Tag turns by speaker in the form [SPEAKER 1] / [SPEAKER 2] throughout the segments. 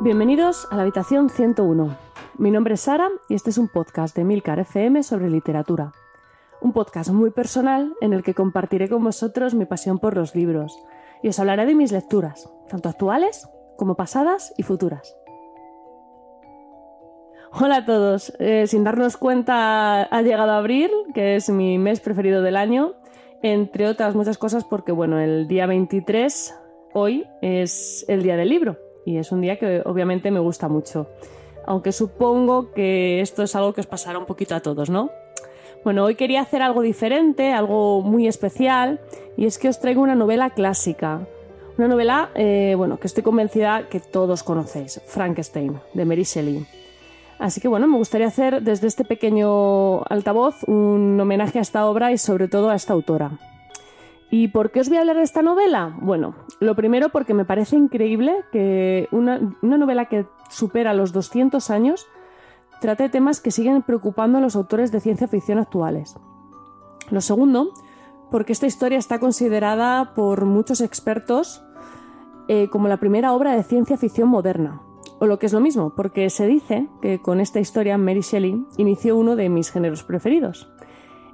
[SPEAKER 1] Bienvenidos a la habitación 101. Mi nombre es Sara y este es un podcast de Milcar FM sobre literatura. Un podcast muy personal en el que compartiré con vosotros mi pasión por los libros y os hablaré de mis lecturas, tanto actuales como pasadas y futuras. Hola a todos. Eh, sin darnos cuenta, ha llegado abril, que es mi mes preferido del año, entre otras muchas cosas porque, bueno, el día 23, hoy, es el día del libro y es un día que obviamente me gusta mucho. Aunque supongo que esto es algo que os pasará un poquito a todos, ¿no? Bueno, hoy quería hacer algo diferente, algo muy especial, y es que os traigo una novela clásica. Una novela, eh, bueno, que estoy convencida que todos conocéis, Frankenstein, de Mary Shelley. Así que bueno, me gustaría hacer desde este pequeño altavoz un homenaje a esta obra y sobre todo a esta autora. ¿Y por qué os voy a hablar de esta novela? Bueno, lo primero porque me parece increíble que una, novela que supera los 200 años trate temas que siguen preocupando a los autores de ciencia ficción actuales. Lo segundo, porque esta historia está considerada por muchos expertos eh, como la primera obra de ciencia ficción moderna. O lo que es lo mismo, porque se dice que con esta historia Mary Shelley inició uno de mis géneros preferidos.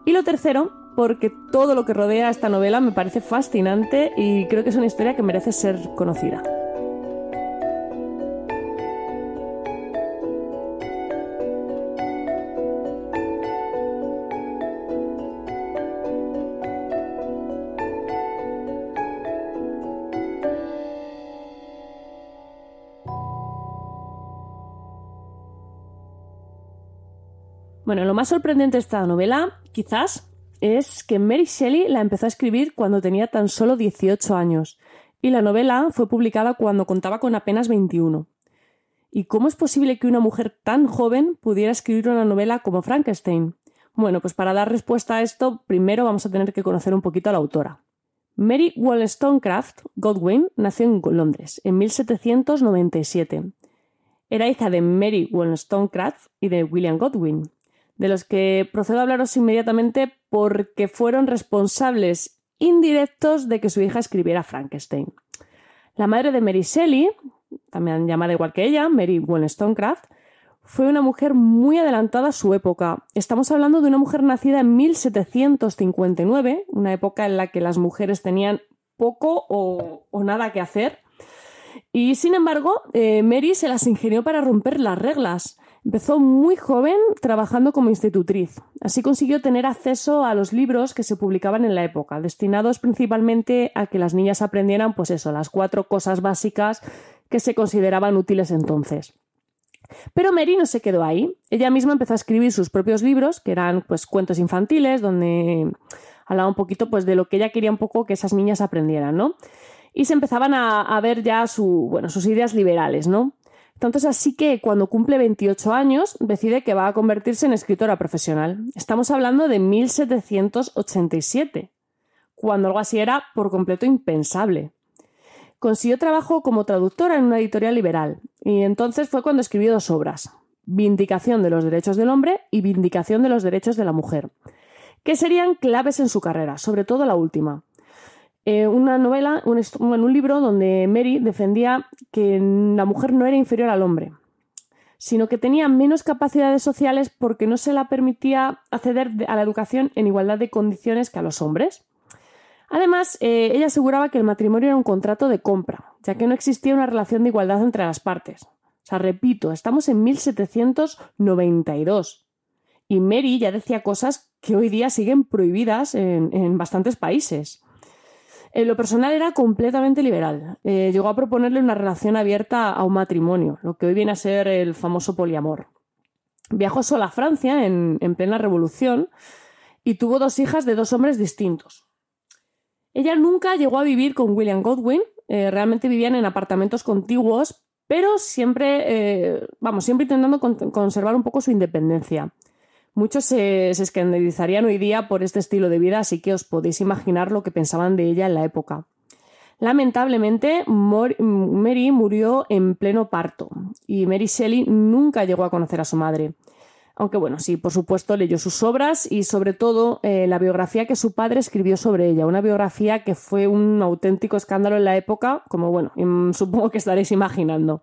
[SPEAKER 1] Y lo tercero, porque todo lo que rodea a esta novela me parece fascinante y creo que es una historia que merece ser conocida. Bueno, lo más sorprendente de esta novela, quizás, es que Mary Shelley la empezó a escribir cuando tenía tan solo 18 años y la novela fue publicada cuando contaba con apenas 21. ¿Y cómo es posible que una mujer tan joven pudiera escribir una novela como Frankenstein? Bueno, pues para dar respuesta a esto, primero vamos a tener que conocer un poquito a la autora. Mary Wollstonecraft Godwin nació en Londres en 1797. Era hija de Mary Wollstonecraft y de William Godwin, de los que procedo a hablaros inmediatamente porque fueron responsables indirectos de que su hija escribiera Frankenstein. La madre de Mary Shelley, también llamada igual que ella, Mary Wollstonecraft, fue una mujer muy adelantada a su época. Estamos hablando de una mujer nacida en 1759, una época en la que las mujeres tenían poco o, nada que hacer. Y sin embargo, eh, Mary se las ingenió para romper las reglas. Empezó muy joven trabajando como institutriz. Así consiguió tener acceso a los libros que se publicaban en la época, destinados principalmente a que las niñas aprendieran, pues eso, las cuatro cosas básicas que se consideraban útiles entonces. Pero Mary no se quedó ahí. Ella misma empezó a escribir sus propios libros, que eran pues cuentos infantiles, donde hablaba un poquito pues de lo que ella quería un poco que esas niñas aprendieran, ¿no? Y se empezaban a, ver ya bueno, sus ideas liberales, ¿no? Entonces, así que cuando cumple 28 años, decide que va a convertirse en escritora profesional. Estamos hablando de 1787, cuando algo así era por completo impensable. Consiguió trabajo como traductora en una editorial liberal, y entonces fue cuando escribió dos obras, Vindicación de los Derechos del Hombre y Vindicación de los Derechos de la Mujer, que serían claves en su carrera, sobre todo la última. Eh, una novela, un, un libro donde Mary defendía que la mujer no era inferior al hombre, sino que tenía menos capacidades sociales porque no se la permitía acceder a la educación en igualdad de condiciones que a los hombres. Además, eh, ella aseguraba que el matrimonio era un contrato de compra, ya que no existía una relación de igualdad entre las partes. O sea, repito, estamos en 1792 y Mary ya decía cosas que hoy día siguen prohibidas en bastantes países. En lo personal era completamente liberal. Eh, llegó a proponerle una relación abierta a un matrimonio, lo que hoy viene a ser el famoso poliamor. Viajó sola a Francia en, plena revolución y tuvo dos hijas de dos hombres distintos. Ella nunca llegó a vivir con William Godwin, eh, realmente vivían en apartamentos contiguos, pero siempre, eh, vamos, siempre intentando conservar un poco su independencia. Muchos se, escandalizarían hoy día por este estilo de vida, así que os podéis imaginar lo que pensaban de ella en la época. Lamentablemente, Mary murió en pleno parto y Mary Shelley nunca llegó a conocer a su madre. Aunque bueno, sí, por supuesto leyó sus obras y sobre todo eh, la biografía que su padre escribió sobre ella, una biografía que fue un auténtico escándalo en la época, como bueno, supongo que estaréis imaginando.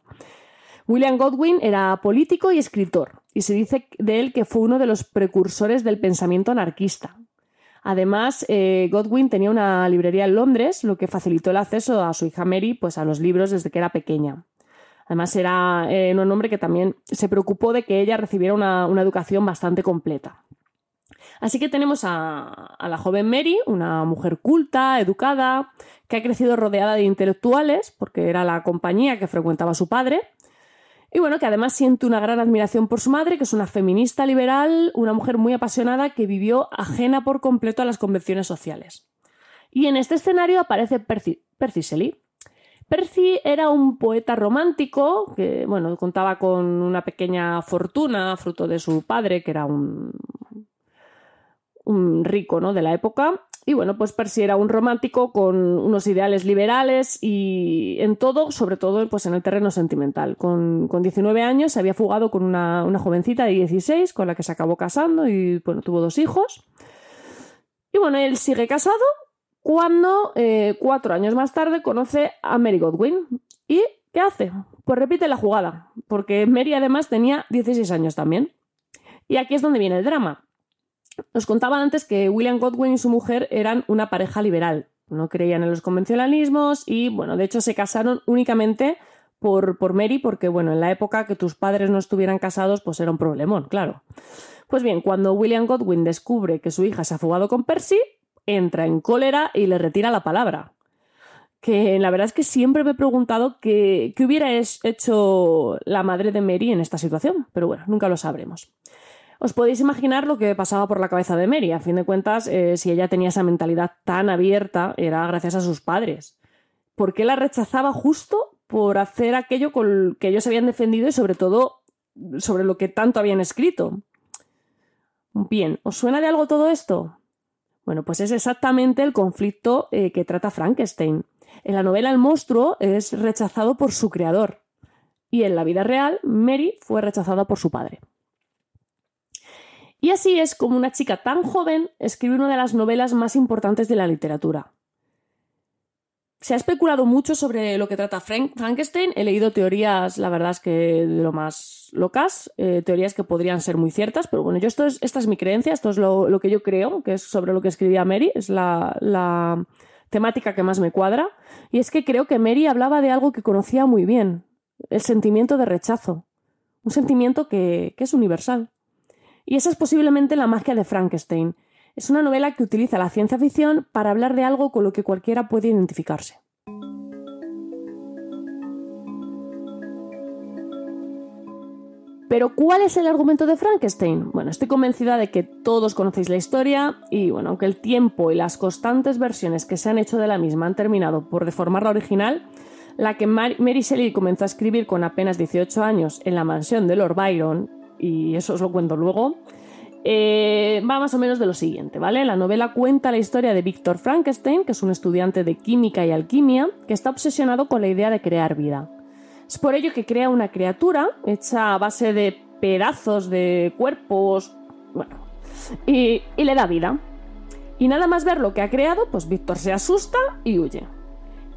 [SPEAKER 1] William Godwin era político y escritor, y se dice de él que fue uno de los precursores del pensamiento anarquista. Además, eh, Godwin tenía una librería en Londres, lo que facilitó el acceso a su hija Mary pues, a los libros desde que era pequeña. Además, era eh, un hombre que también se preocupó de que ella recibiera una, educación bastante completa. Así que tenemos a, la joven Mary, una mujer culta, educada, que ha crecido rodeada de intelectuales, porque era la compañía que frecuentaba su padre, y bueno, que además siente una gran admiración por su madre, que es una feminista liberal, una mujer muy apasionada que vivió ajena por completo a las convenciones sociales. Y en este escenario aparece Percy, Percy Shelley. Percy era un poeta romántico que, bueno, contaba con una pequeña fortuna, fruto de su padre, que era un, un rico ¿no? de la época, y bueno, pues Percy era un romántico con unos ideales liberales y en todo, sobre todo pues en el terreno sentimental. Con, 19 años se había fugado con una, jovencita de 16 con la que se acabó casando y bueno, tuvo dos hijos. Y bueno, él sigue casado cuando eh, cuatro años más tarde conoce a Mary Godwin. ¿Y qué hace? Pues repite la jugada, porque Mary además tenía 16 años también. Y aquí es donde viene el drama os contaba antes que William Godwin y su mujer eran una pareja liberal. No creían en los convencionalismos y, bueno, de hecho se casaron únicamente por, por Mary, porque, bueno, en la época que tus padres no estuvieran casados, pues era un problemón, claro. Pues bien, cuando William Godwin descubre que su hija se ha fugado con Percy, entra en cólera y le retira la palabra. Que la verdad es que siempre me he preguntado qué hubiera hecho la madre de Mary en esta situación, pero bueno, nunca lo sabremos. Os podéis imaginar lo que pasaba por la cabeza de Mary. A fin de cuentas, eh, si ella tenía esa mentalidad tan abierta, era gracias a sus padres. ¿Por qué la rechazaba justo por hacer aquello con que ellos habían defendido y sobre todo sobre lo que tanto habían escrito? Bien, ¿os suena de algo todo esto? Bueno, pues es exactamente el conflicto eh, que trata Frankenstein. En la novela el monstruo es rechazado por su creador y en la vida real Mary fue rechazada por su padre. Y así es como una chica tan joven escribe una de las novelas más importantes de la literatura. Se ha especulado mucho sobre lo que trata Frankenstein. He leído teorías, la verdad es que de lo más locas, eh, teorías que podrían ser muy ciertas, pero bueno, yo esto es, esta es mi creencia, esto es lo, que yo creo, que es sobre lo que escribía Mary, es la, temática que más me cuadra. Y es que creo que Mary hablaba de algo que conocía muy bien, el sentimiento de rechazo, un sentimiento que es universal. Y esa es posiblemente la magia de Frankenstein. Es una novela que utiliza la ciencia ficción para hablar de algo con lo que cualquiera puede identificarse. Pero ¿cuál es el argumento de Frankenstein? Bueno, estoy convencida de que todos conocéis la historia y bueno, aunque el tiempo y las constantes versiones que se han hecho de la misma han terminado por deformar la original, la que Mary Shelley comenzó a escribir con apenas 18 años en la mansión de Lord Byron y eso os lo cuento luego, eh, va más o menos de lo siguiente, ¿vale? La novela cuenta la historia de Víctor Frankenstein, que es un estudiante de química y alquimia, que está obsesionado con la idea de crear vida. Es por ello que crea una criatura hecha a base de pedazos de cuerpos, bueno, y, le da vida. Y nada más ver lo que ha creado, pues Víctor se asusta y huye.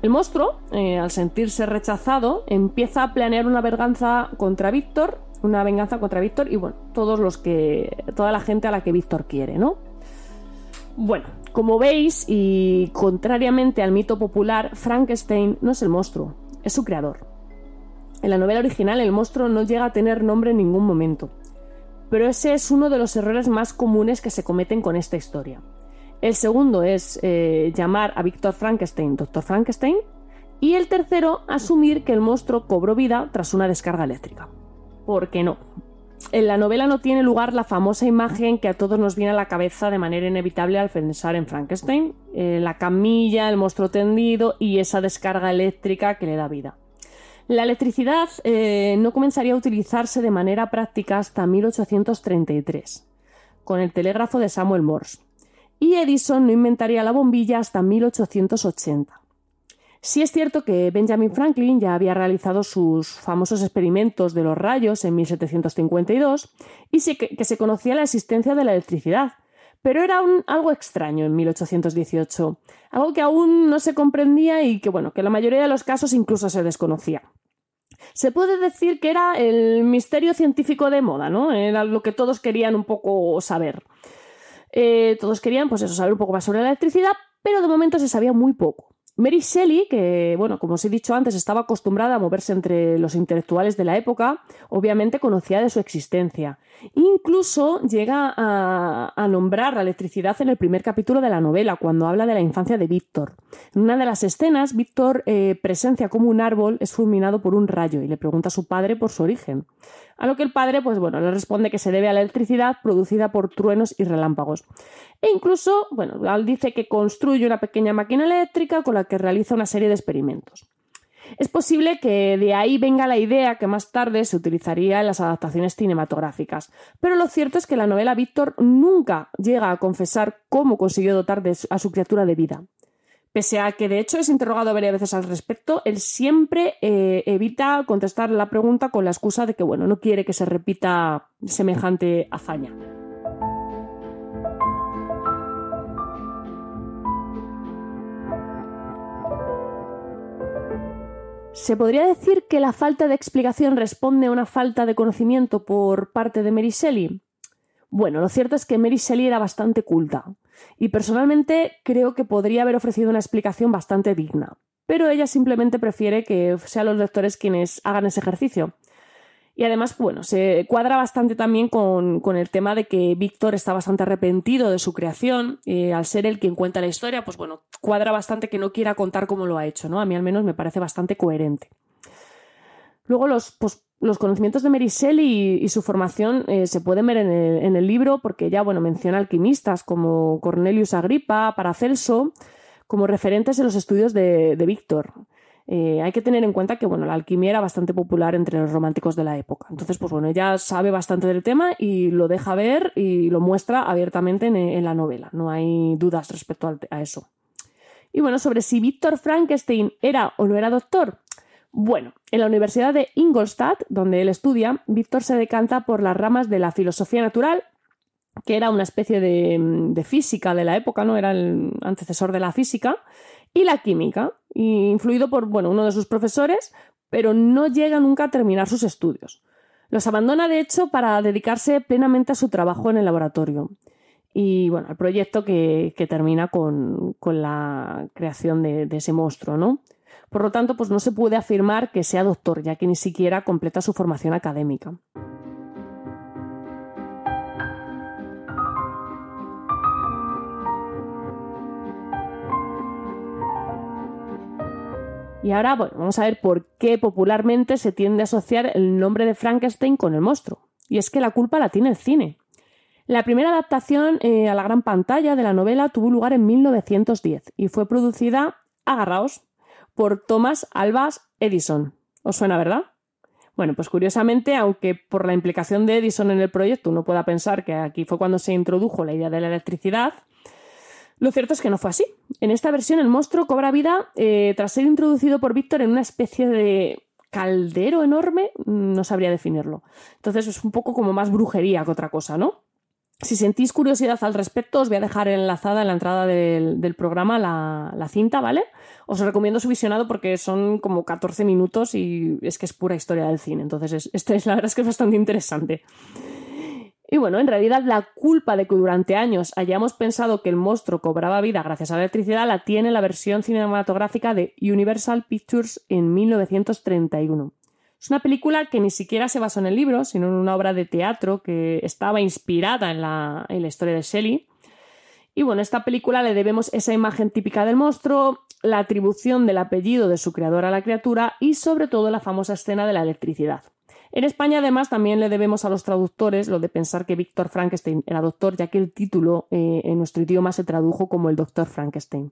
[SPEAKER 1] El monstruo, eh, al sentirse rechazado, empieza a planear una venganza contra Víctor una venganza contra Víctor y bueno, todos los que. toda la gente a la que Víctor quiere, ¿no? Bueno, como veis, y contrariamente al mito popular, Frankenstein no es el monstruo, es su creador. En la novela original el monstruo no llega a tener nombre en ningún momento, pero ese es uno de los errores más comunes que se cometen con esta historia. El segundo es eh, llamar a Víctor Frankenstein Dr. Frankenstein y el tercero asumir que el monstruo cobró vida tras una descarga eléctrica. ¿Por qué no? En la novela no tiene lugar la famosa imagen que a todos nos viene a la cabeza de manera inevitable al pensar en Frankenstein, eh, la camilla, el monstruo tendido y esa descarga eléctrica que le da vida. La electricidad eh, no comenzaría a utilizarse de manera práctica hasta 1833, con el telégrafo de Samuel Morse, y Edison no inventaría la bombilla hasta 1880. Sí es cierto que Benjamin Franklin ya había realizado sus famosos experimentos de los rayos en 1752 y que, se conocía la existencia de la electricidad, pero era algo extraño en 1818, algo que aún no se comprendía y que bueno, que la mayoría de los casos incluso se desconocía. Se puede decir que era el misterio científico de moda, ¿no? Era lo que todos querían un poco saber. Eh, todos querían, pues eso, saber un poco más sobre la electricidad, pero de momento se sabía muy poco. Mary Shelley, que, bueno, como os he dicho antes, estaba acostumbrada a moverse entre los intelectuales de la época, obviamente conocía de su existencia. Incluso llega a, nombrar la electricidad en el primer capítulo de la novela, cuando habla de la infancia de Víctor. En una de las escenas, Víctor eh, presencia como un árbol es fulminado por un rayo y le pregunta a su padre por su origen. A lo que el padre, pues bueno, le responde que se debe a la electricidad producida por truenos y relámpagos. E incluso, bueno, dice que construye una pequeña máquina eléctrica con la que realiza una serie de experimentos. Es posible que de ahí venga la idea que más tarde se utilizaría en las adaptaciones cinematográficas, pero lo cierto es que la novela Víctor nunca llega a confesar cómo consiguió dotar a su criatura de vida. Pese a que de hecho es interrogado varias veces al respecto, él siempre eh, evita contestar la pregunta con la excusa de que bueno, no quiere que se repita semejante hazaña. ¿Se podría decir que la falta de explicación responde a una falta de conocimiento por parte de Mary Shelley? Bueno, lo cierto es que Mary Shelley era bastante culta y personalmente creo que podría haber ofrecido una explicación bastante digna, pero ella simplemente prefiere que sean los lectores quienes hagan ese ejercicio. Y además, bueno, se cuadra bastante también con, el tema de que Víctor está bastante arrepentido de su creación. y al ser él quien cuenta la historia, pues bueno, cuadra bastante que no quiera contar cómo lo ha hecho, ¿no? A mí al menos me parece bastante coherente. Luego los, pues, los conocimientos de Mary Shelley y, su formación eh, se pueden ver en el, libro porque ya bueno, menciona alquimistas como Cornelius Agripa, Paracelso, como referentes en los estudios de, Víctor. Eh, hay que tener en cuenta que bueno, la alquimia era bastante popular entre los románticos de la época. Entonces, pues bueno, ella sabe bastante del tema y lo deja ver y lo muestra abiertamente en, la novela. No hay dudas respecto a eso. Y bueno, sobre si Víctor Frankenstein era o no era doctor, bueno, en la Universidad de Ingolstadt, donde él estudia, Víctor se decanta por las ramas de la filosofía natural, que era una especie de, física de la época, ¿no? Era el antecesor de la física, y la química, influido por bueno, uno de sus profesores, pero no llega nunca a terminar sus estudios. Los abandona, de hecho, para dedicarse plenamente a su trabajo en el laboratorio. Y bueno, el proyecto que, termina con, la creación de, de ese monstruo, ¿no? Por lo tanto, pues no se puede afirmar que sea doctor, ya que ni siquiera completa su formación académica. Y ahora, bueno, vamos a ver por qué popularmente se tiende a asociar el nombre de Frankenstein con el monstruo. Y es que la culpa la tiene el cine. La primera adaptación eh, a la gran pantalla de la novela tuvo lugar en 1910 y fue producida, agarraos, por Thomas Albas Edison. ¿Os suena, verdad? Bueno, pues curiosamente, aunque por la implicación de Edison en el proyecto uno pueda pensar que aquí fue cuando se introdujo la idea de la electricidad, lo cierto es que no fue así. En esta versión el monstruo cobra vida eh, tras ser introducido por Víctor en una especie de caldero enorme, no sabría definirlo. Entonces es un poco como más brujería que otra cosa, ¿no? Si sentís curiosidad al respecto, os voy a dejar enlazada en la entrada del, programa la, cinta, ¿vale? Os recomiendo su visionado porque son como 14 minutos y es que es pura historia del cine. Entonces, este es, la verdad es que es bastante interesante. Y bueno, en realidad la culpa de que durante años hayamos pensado que el monstruo cobraba vida gracias a la electricidad la tiene la versión cinematográfica de Universal Pictures en 1931. Es una película que ni siquiera se basó en el libro, sino en una obra de teatro que estaba inspirada en la, historia de Shelley. Y bueno, esta película le debemos esa imagen típica del monstruo, la atribución del apellido de su creador a la criatura y sobre todo la famosa escena de la electricidad. En España además también le debemos a los traductores lo de pensar que Víctor Frankenstein era doctor, ya que el título eh, en nuestro idioma se tradujo como el doctor Frankenstein.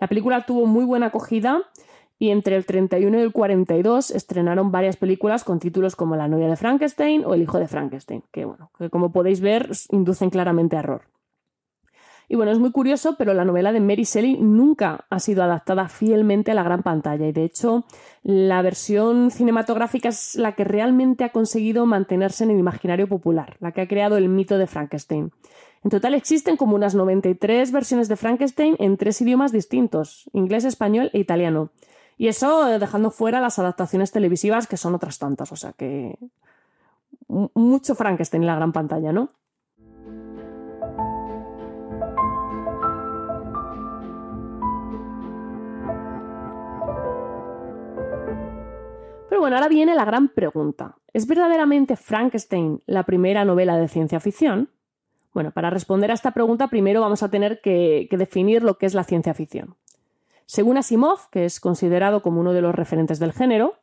[SPEAKER 1] La película tuvo muy buena acogida y entre el 31 y el 42 estrenaron varias películas con títulos como La novia de Frankenstein o El hijo de Frankenstein, que bueno, que como podéis ver inducen claramente a error. Y bueno, es muy curioso, pero la novela de Mary Shelley nunca ha sido adaptada fielmente a la gran pantalla y de hecho la versión cinematográfica es la que realmente ha conseguido mantenerse en el imaginario popular, la que ha creado el mito de Frankenstein. En total existen como unas 93 versiones de Frankenstein en tres idiomas distintos, inglés, español e italiano Y eso dejando fuera las adaptaciones televisivas, que son otras tantas. O sea que mucho Frankenstein en la gran pantalla, ¿no? Pero bueno, ahora viene la gran pregunta. ¿Es verdaderamente Frankenstein la primera novela de ciencia ficción? Bueno, para responder a esta pregunta primero vamos a tener que, definir lo que es la ciencia ficción. Según Asimov, que es considerado como uno de los referentes del género,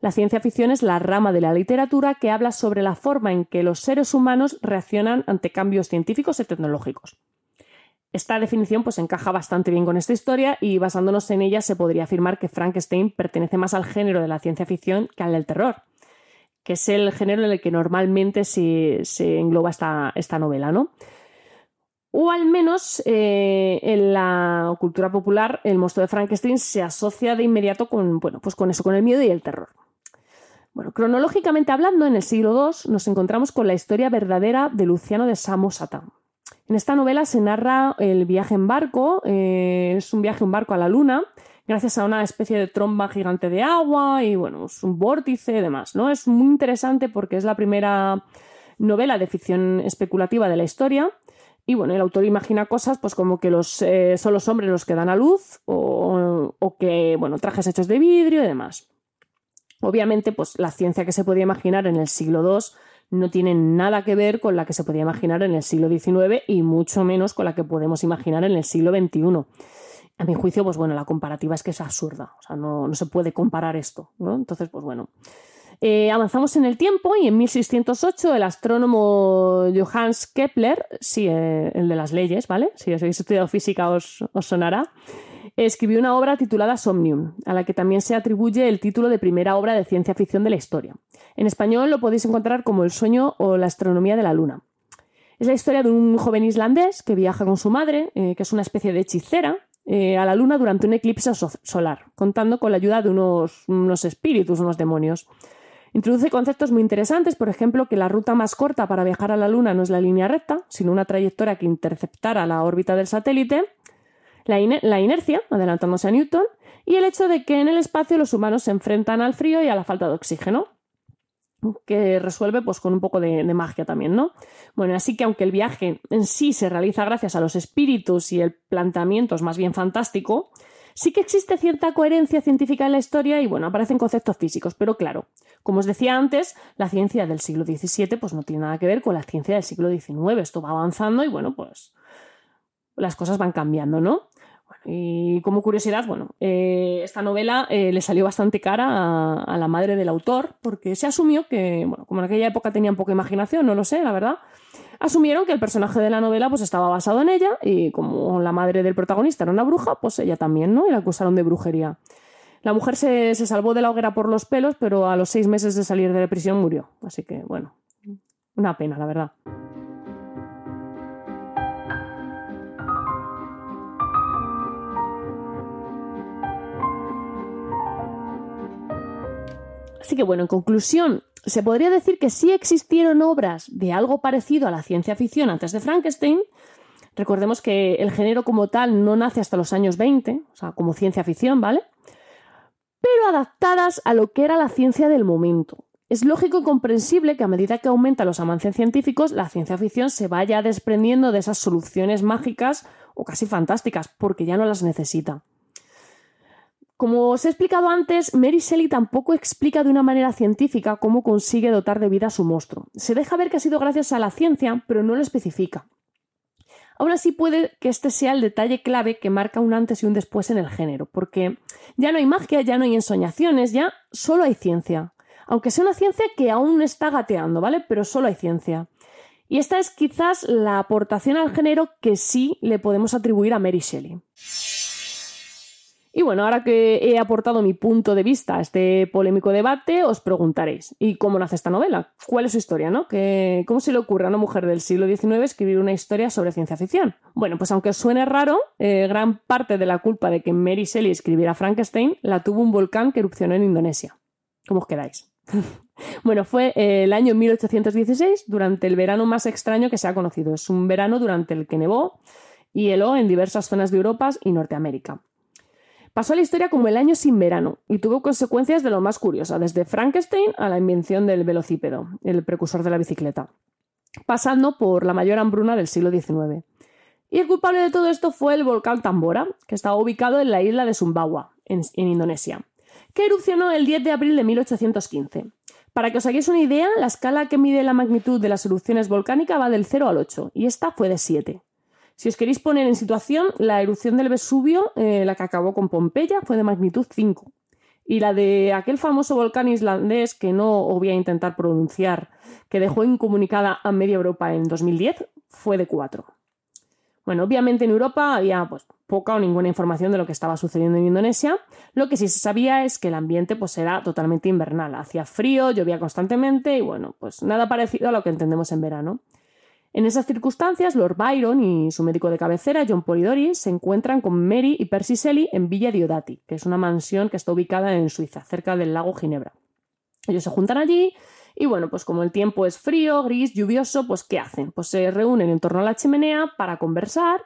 [SPEAKER 1] la ciencia ficción es la rama de la literatura que habla sobre la forma en que los seres humanos reaccionan ante cambios científicos y tecnológicos. Esta definición pues encaja bastante bien con esta historia y basándonos en ella se podría afirmar que Frankenstein pertenece más al género de la ciencia ficción que al del terror, que es el género en el que normalmente se, engloba esta, novela, ¿no? O al menos eh, en la cultura popular el monstruo de Frankenstein se asocia de inmediato con, bueno, pues con eso, con el miedo y el terror. Bueno, cronológicamente hablando, en el siglo II nos encontramos con la historia verdadera de Luciano de Samosata, en esta novela se narra el viaje en barco, eh, es un viaje en barco a la luna, gracias a una especie de tromba gigante de agua y bueno, un vórtice y demás, ¿no? Es muy interesante porque es la primera novela de ficción especulativa de la historia. Y bueno, el autor imagina cosas pues como que los, eh, son los hombres los que dan a luz o, o, que, bueno, trajes hechos de vidrio y demás. Obviamente, pues la ciencia que se podía imaginar en el siglo II no tiene nada que ver con la que se podía imaginar en el siglo XIX y mucho menos con la que podemos imaginar en el siglo XXI. A mi juicio, pues bueno, la comparativa es que es absurda, o sea, no, se puede comparar esto, ¿no? Entonces, pues bueno. Eh, avanzamos en el tiempo y en 1608 el astrónomo Johannes Kepler, sí, eh, el de las leyes, ¿vale? Si os habéis estudiado física os sonará, escribió una obra titulada Somnium, a la que también se atribuye el título de primera obra de ciencia ficción de la historia. En español lo podéis encontrar como El sueño o la astronomía de la luna. Es la historia de un joven islandés que viaja con su madre, eh, que es una especie de hechicera, eh, a la luna durante un eclipse solar, contando con la ayuda de unos, unos espíritus, unos demonios. Introduce conceptos muy interesantes, por ejemplo, que la ruta más corta para viajar a la Luna no es la línea recta, sino una trayectoria que interceptara la órbita del satélite, la, inercia, adelantándose a Newton, y el hecho de que en el espacio los humanos se enfrentan al frío y a la falta de oxígeno, que resuelve pues con un poco de, magia también, ¿no? Bueno, así que aunque el viaje en sí se realiza gracias a los espíritus y el planteamiento es más bien fantástico, sí que existe cierta coherencia científica en la historia y bueno, aparecen conceptos físicos, pero claro, como os decía antes, la ciencia del siglo XVII pues no tiene nada que ver con la ciencia del siglo XIX, esto va avanzando y bueno, pues las cosas van cambiando, ¿no? Y como curiosidad, bueno, eh, esta novela eh, le salió bastante cara a, la madre del autor, porque se asumió que, bueno, como en aquella época tenían poca imaginación, no lo sé, la verdad, asumieron que el personaje de la novela pues estaba basado en ella, y como la madre del protagonista era una bruja, pues ella también, ¿no? Y la acusaron de brujería. La mujer se, se salvó de la hoguera por los pelos, pero a los seis meses de salir de la prisión murió. Así que, bueno, una pena, la verdad. Así que bueno, en conclusión, se podría decir que sí existieron obras de algo parecido a la ciencia ficción antes de Frankenstein. Recordemos que el género como tal no nace hasta los años 20, o sea, como ciencia ficción, ¿vale? Pero adaptadas a lo que era la ciencia del momento. Es lógico y comprensible que a medida que aumentan los avances científicos, la ciencia ficción se vaya desprendiendo de esas soluciones mágicas o casi fantásticas, porque ya no las necesita. Como os he explicado antes, Mary Shelley tampoco explica de una manera científica cómo consigue dotar de vida a su monstruo. Se deja ver que ha sido gracias a la ciencia, pero no lo especifica. Aún así puede que este sea el detalle clave que marca un antes y un después en el género, porque ya no hay magia, ya no hay ensoñaciones, ya solo hay ciencia. Aunque sea una ciencia que aún está gateando, ¿vale? Pero solo hay ciencia. Y esta es quizás la aportación al género que sí le podemos atribuir a Mary Shelley. Y bueno, ahora que he aportado mi punto de vista a este polémico debate, os preguntaréis, ¿y cómo nace esta novela? ¿Cuál es su historia, no? ¿Cómo se le ocurre a una mujer del siglo XIX escribir una historia sobre ciencia ficción? Bueno, pues aunque suene raro, eh, gran parte de la culpa de que Mary Shelley escribiera Frankenstein la tuvo un volcán que erupcionó en Indonesia. ¿Cómo os quedáis? bueno, fue eh, el año 1816, durante el verano más extraño que se ha conocido. Es un verano durante el que nevó y heló en diversas zonas de Europa y Norteamérica. Pasó la historia como el año sin verano y tuvo consecuencias de lo más curiosas, desde Frankenstein a la invención del velocípedo, el precursor de la bicicleta, pasando por la mayor hambruna del siglo XIX. Y el culpable de todo esto fue el volcán Tambora, que estaba ubicado en la isla de Sumbawa, en, Indonesia, que erupcionó el 10 de abril de 1815. Para que os hagáis una idea, la escala que mide la magnitud de las erupciones volcánicas va del 0 al 8, y esta fue de 7. Si os queréis poner en situación, la erupción del Vesubio, eh, la que acabó con Pompeya, fue de magnitud 5. Y la de aquel famoso volcán islandés que no voy a intentar pronunciar, que dejó incomunicada a media Europa en 2010, fue de 4. Bueno, obviamente en Europa había pues, poca o ninguna información de lo que estaba sucediendo en Indonesia. Lo que sí se sabía es que el ambiente pues, era totalmente invernal. Hacía frío, llovía constantemente y bueno, pues nada parecido a lo que entendemos en verano. En esas circunstancias, Lord Byron y su médico de cabecera, John Polidori, se encuentran con Mary y Percy Shelley en Villa Diodati, que es una mansión que está ubicada en Suiza, cerca del lago Ginebra. Ellos se juntan allí y bueno, pues como el tiempo es frío, gris, lluvioso, pues ¿qué hacen? Pues se reúnen en torno a la chimenea para conversar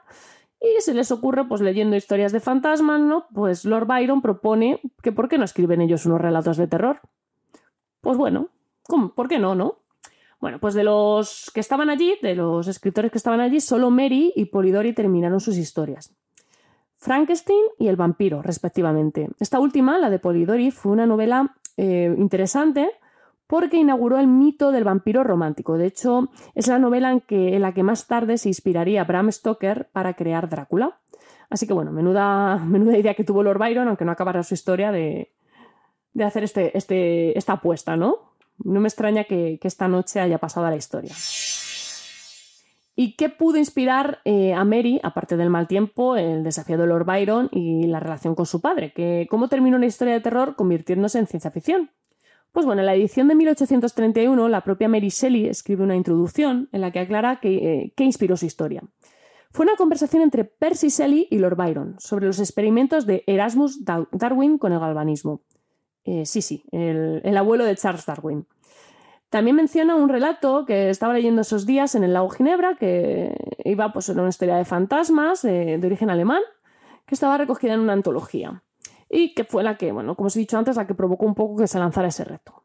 [SPEAKER 1] y se les ocurre, pues leyendo historias de fantasmas, ¿no? Pues Lord Byron propone que ¿por qué no escriben ellos unos relatos de terror? Pues bueno. ¿por qué no, no? Bueno, pues de los que estaban allí, de los escritores que estaban allí, solo Mary y Polidori terminaron sus historias. Frankenstein y el vampiro, respectivamente. Esta última, la de Polidori, fue una novela eh, interesante porque inauguró el mito del vampiro romántico. De hecho, es la novela en, la que más tarde se inspiraría Bram Stoker para crear Drácula. Así que bueno, menuda, idea que tuvo Lord Byron, aunque no acabara su historia de, de hacer este, este, esta apuesta, ¿no? No me extraña que, esta noche haya pasado a la historia. ¿Y qué pudo inspirar eh, a Mary, aparte del mal tiempo, el desafío de Lord Byron y la relación con su padre? Que, ¿Cómo terminó una historia de terror convirtiéndose en ciencia ficción? Pues bueno, en la edición de 1831, la propia Mary Shelley escribe una introducción en la que aclara qué eh, inspiró su historia. Fue una conversación entre Percy Shelley y Lord Byron sobre los experimentos de Erasmus Darwin con el galvanismo. Eh, sí, sí, el, abuelo de Charles Darwin. También menciona un relato que estaba leyendo esos días en el lago Ginebra, que iba, pues, era una historia de fantasmas de origen alemán, que estaba recogida en una antología y que fue la que, bueno, como os he dicho antes, la que provocó un poco que se lanzara ese reto.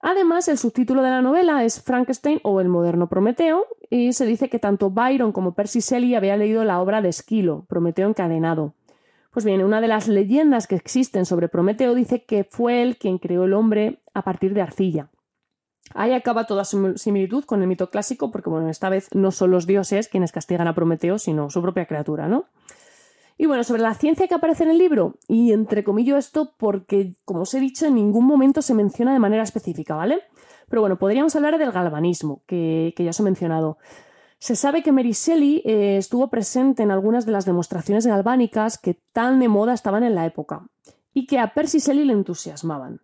[SPEAKER 1] Además, el subtítulo de la novela es Frankenstein o el moderno Prometeo, y se dice que tanto Byron como Percy Shelley habían leído la obra de Esquilo, Prometeo encadenado. Pues bien, una de las leyendas que existen sobre Prometeo dice que fue él quien creó el hombre a partir de arcilla. Ahí acaba toda similitud con el mito clásico, porque bueno, esta vez no son los dioses quienes castigan a Prometeo, sino su propia criatura, ¿no? Y bueno, sobre la ciencia que aparece en el libro, y entre comillas esto porque, como os he dicho, en ningún momento se menciona de manera específica, ¿vale? Pero bueno, podríamos hablar del galvanismo, que, ya os he mencionado. Se sabe que Mary Shelley eh, estuvo presente en algunas de las demostraciones galvánicas que tan de moda estaban en la época y que a Percy Shelley le entusiasmaban.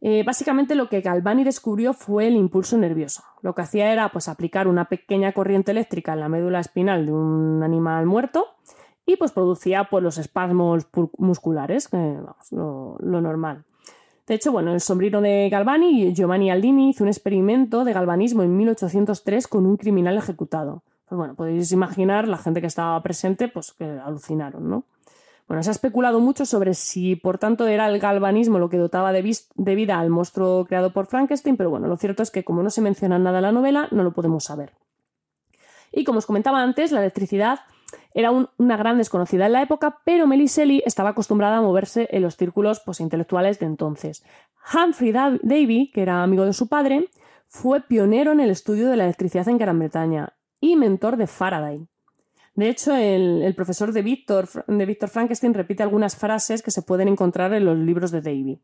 [SPEAKER 1] Eh, básicamente lo que Galvani descubrió fue el impulso nervioso. Lo que hacía era pues, aplicar una pequeña corriente eléctrica en la médula espinal de un animal muerto y pues producía pues, los espasmos musculares, lo, normal. De hecho, bueno, el sombrero de Galvani, Giovanni Aldini, hizo un experimento de galvanismo en 1803 con un criminal ejecutado. Pues bueno, podéis imaginar la gente que estaba presente, pues que alucinaron, ¿no? Bueno, se ha especulado mucho sobre si, por tanto, era el galvanismo lo que dotaba de, vida al monstruo creado por Frankenstein, pero bueno, lo cierto es que como no se menciona nada en la novela, no lo podemos saber. Y como os comentaba antes, la electricidad era una gran desconocida en la época, pero Meliseli estaba acostumbrada a moverse en los círculos pues, intelectuales de entonces. Humphrey Davy, que era amigo de su padre, fue pionero en el estudio de la electricidad en Gran Bretaña y mentor de Faraday. De hecho, el, profesor de Victor, de Frankenstein repite algunas frases que se pueden encontrar en los libros de Davy.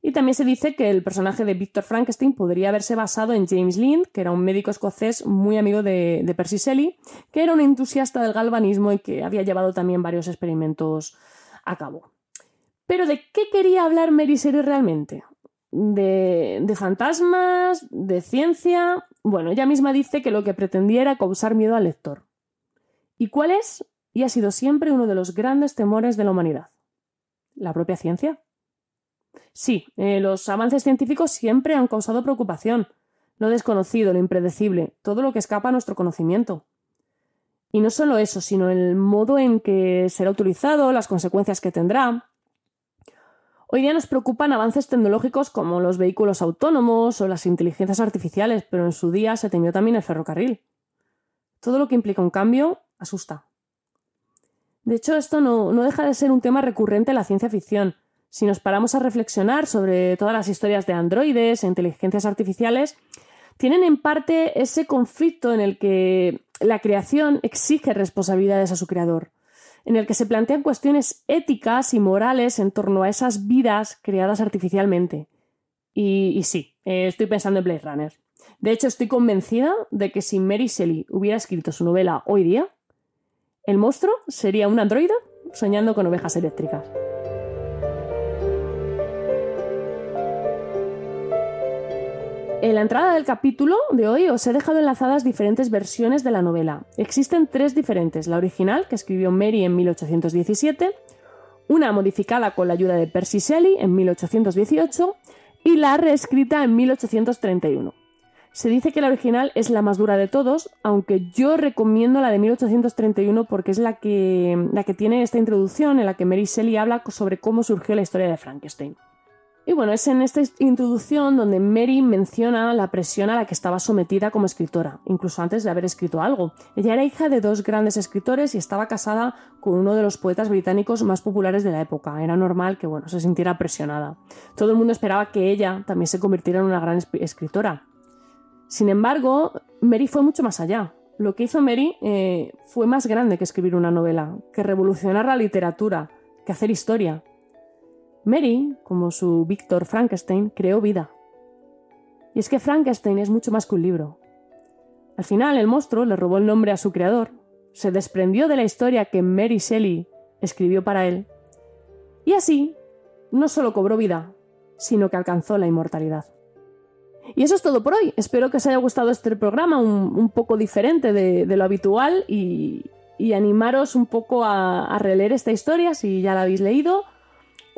[SPEAKER 1] Y también se dice que el personaje de Victor Frankenstein podría haberse basado en James Lind, que era un médico escocés muy amigo de, Percy Shelley, que era un entusiasta del galvanismo y que había llevado también varios experimentos a cabo. Pero ¿de qué quería hablar Mary Shelley realmente? ¿De, ¿De fantasmas? ¿De ciencia? Bueno, ella misma dice que lo que pretendía era causar miedo al lector. ¿Y cuál es? Y ha sido siempre uno de los grandes temores de la humanidad. ¿La propia ciencia? Sí, eh, los avances científicos siempre han causado preocupación. Lo desconocido, lo impredecible, todo lo que escapa a nuestro conocimiento. Y no solo eso, sino el modo en que será utilizado, las consecuencias que tendrá. Hoy día nos preocupan avances tecnológicos como los vehículos autónomos o las inteligencias artificiales, pero en su día se temió también el ferrocarril. Todo lo que implica un cambio asusta. De hecho, esto no, no deja de ser un tema recurrente en la ciencia ficción. Si nos paramos a reflexionar sobre todas las historias de androides e inteligencias artificiales, tienen en parte ese conflicto en el que la creación exige responsabilidades a su creador en el que se plantean cuestiones éticas y morales en torno a esas vidas creadas artificialmente. Y, sí, eh, estoy pensando en Blade Runner. De hecho, estoy convencida de que si Mary Shelley hubiera escrito su novela hoy día, el monstruo sería un androide soñando con ovejas eléctricas. En la entrada del capítulo de hoy os he dejado enlazadas diferentes versiones de la novela. Existen tres diferentes, la original, que escribió Mary en 1817, una modificada con la ayuda de Percy Shelley en 1818 y la reescrita en 1831. Se dice que la original es la más dura de todos, aunque yo recomiendo la de 1831 porque es la que, la que tiene esta introducción en la que Mary Shelley habla sobre cómo surgió la historia de Frankenstein. Y bueno, es en esta introducción donde Mary menciona la presión a la que estaba sometida como escritora, incluso antes de haber escrito algo. Ella era hija de dos grandes escritores y estaba casada con uno de los poetas británicos más populares de la época. Era normal que bueno, se sintiera presionada. Todo el mundo esperaba que ella también se convirtiera en una gran escritora. Sin embargo, Mary fue mucho más allá. Lo que hizo Mary eh, fue más grande que escribir una novela, que revolucionar la literatura, que hacer historia. Mary, como su Víctor Frankenstein, creó vida. Y es que Frankenstein es mucho más que un libro. Al final, el monstruo le robó el nombre a su creador, se desprendió de la historia que Mary Shelley escribió para él, y así no solo cobró vida, sino que alcanzó la inmortalidad. Y eso es todo por hoy. Espero que os haya gustado este programa, un, poco diferente de, lo habitual, y, animaros un poco a, a releer esta historia si ya la habéis leído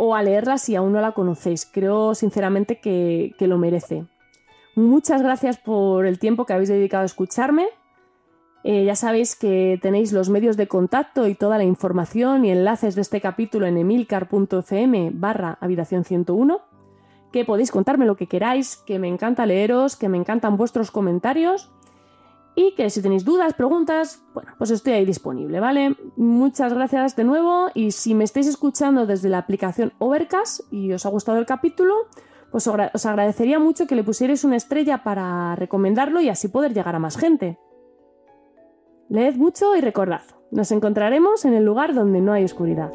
[SPEAKER 1] o a leerla si aún no la conocéis. Creo sinceramente que, lo merece. Muchas gracias por el tiempo que habéis dedicado a escucharme. Eh, ya sabéis que tenéis los medios de contacto y toda la información y enlaces de este capítulo en emilcar.fm barra habitación 101, que podéis contarme lo que queráis, que me encanta leeros, que me encantan vuestros comentarios y que si tenéis dudas, preguntas, bueno, pues estoy ahí disponible, ¿vale? Muchas gracias de nuevo y si me estáis escuchando desde la aplicación Overcast y os ha gustado el capítulo, pues os agradecería mucho que le pusierais una estrella para recomendarlo y así poder llegar a más gente. Leed mucho y recordad, nos encontraremos en el lugar donde no hay oscuridad.